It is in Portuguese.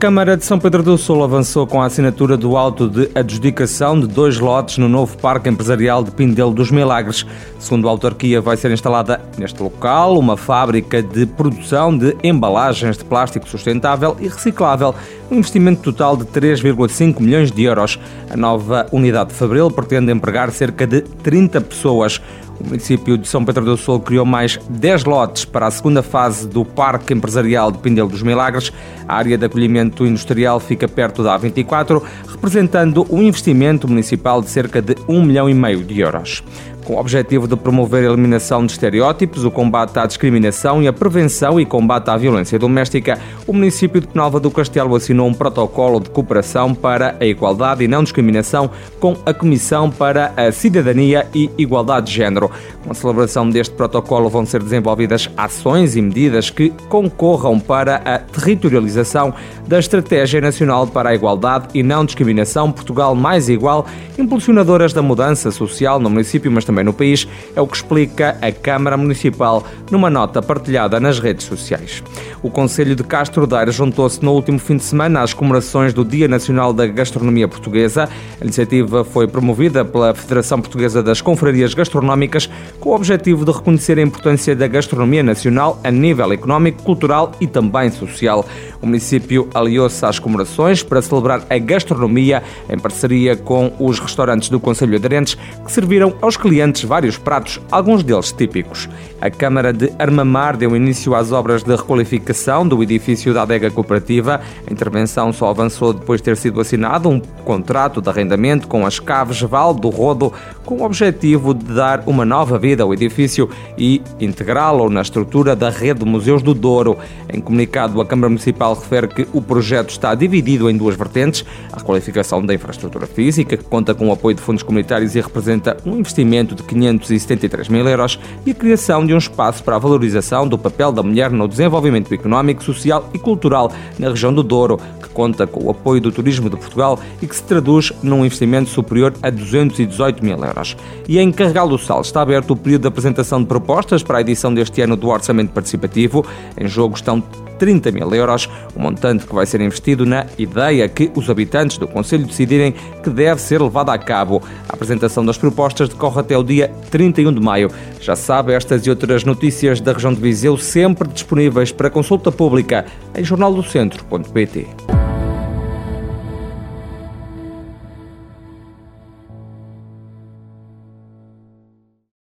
Câmara de São Pedro do Sul avançou com a assinatura do auto de adjudicação de dois lotes no novo Parque Empresarial de Pindelo dos Milagres. Segundo a autarquia, vai ser instalada neste local uma fábrica de produção de embalagens de plástico sustentável e reciclável, um investimento total de 3,5 milhões de euros. A nova unidade de Fabril pretende empregar cerca de 30 pessoas. O município de São Pedro do Sul criou mais 10 lotes para a segunda fase do Parque Empresarial de Pindelo dos Milagres. A área de acolhimento industrial fica perto da A24, representando um investimento municipal de cerca de 1 milhão e meio de euros com o objetivo de promover a eliminação de estereótipos, o combate à discriminação e a prevenção e combate à violência doméstica, o município de Penalva do Castelo assinou um protocolo de cooperação para a igualdade e não discriminação com a Comissão para a Cidadania e Igualdade de Género. Com a celebração deste protocolo vão ser desenvolvidas ações e medidas que concorram para a territorialização da Estratégia Nacional para a Igualdade e Não Discriminação Portugal Mais Igual, impulsionadoras da mudança social no município, mas também no país, é o que explica a Câmara Municipal numa nota partilhada nas redes sociais. O Conselho de Castro Daire juntou-se no último fim de semana às comemorações do Dia Nacional da Gastronomia Portuguesa. A iniciativa foi promovida pela Federação Portuguesa das Confrarias Gastronómicas com o objetivo de reconhecer a importância da gastronomia nacional a nível económico, cultural e também social. O município aliou-se às comemorações para celebrar a gastronomia em parceria com os restaurantes do Conselho Aderentes que serviram aos clientes vários pratos, alguns deles típicos. A Câmara de Armamar deu início às obras de requalificação do edifício da adega cooperativa. A intervenção só avançou depois de ter sido assinado um contrato de arrendamento com as Caves Val do Rodo, com o objetivo de dar uma nova vida ao edifício e integrá-lo na estrutura da rede de museus do Douro. Em comunicado, a Câmara Municipal refere que o projeto está dividido em duas vertentes: a requalificação da infraestrutura física, que conta com o apoio de fundos comunitários e representa um investimento de 573 mil euros, e a criação de um espaço para a valorização do papel da mulher no desenvolvimento económico, social e cultural na região do Douro, que conta com o apoio do turismo de Portugal e que se traduz num investimento superior a 218 mil euros. E em Carregal do Sal está aberto o período de apresentação de propostas para a edição deste ano do Orçamento Participativo. Em jogo estão 30 mil euros, o montante que vai ser investido na ideia que os habitantes do Conselho decidirem que deve ser levada a cabo. A apresentação das propostas decorre até o dia 31 de maio. Já sabe, estas e outras notícias da região de Viseu sempre disponíveis para consulta pública em jornaldocentro.pt.